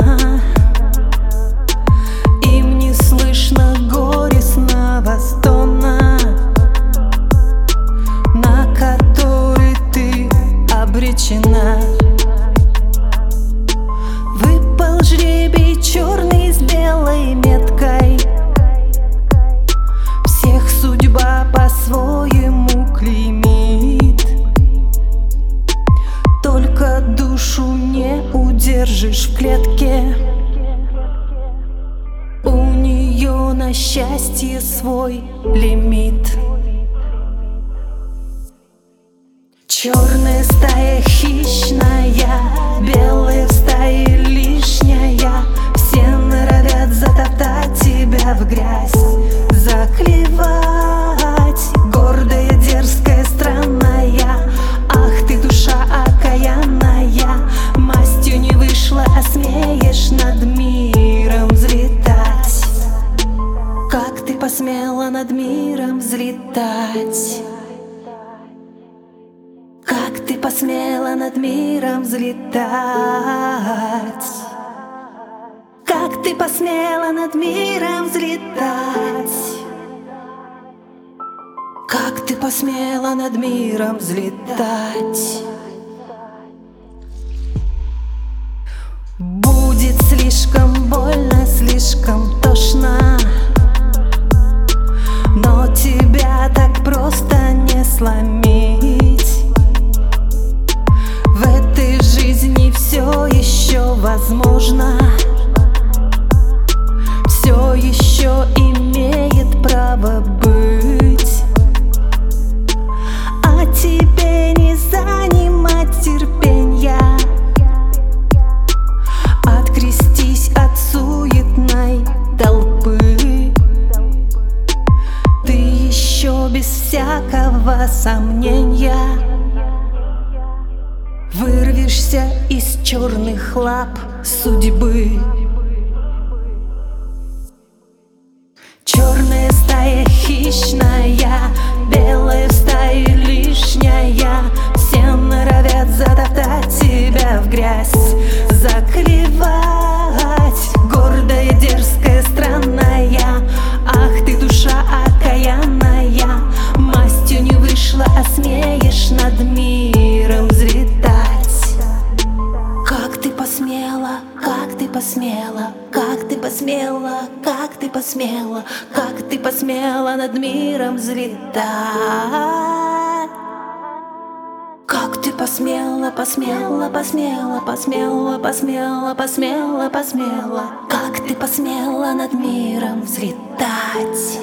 love держишь в клетке. У нее на счастье свой лимит. Черная стая хищная, белая в стае лишняя. Все норовят затоптать тебя в грязь, заклевать Как ты посмела над миром взлетать как ты посмела над миром взлетать? Как ты посмела над миром взлетать? Как ты посмела над миром взлетать? Будет слишком slime без всякого сомнения. Вырвешься из черных лап судьбы. Черная стая посмела, как ты посмела, как ты посмела над миром взлетать. Как ты посмела, посмела, посмела, посмела, посмела, посмела, посмела, как ты посмела над миром взлетать.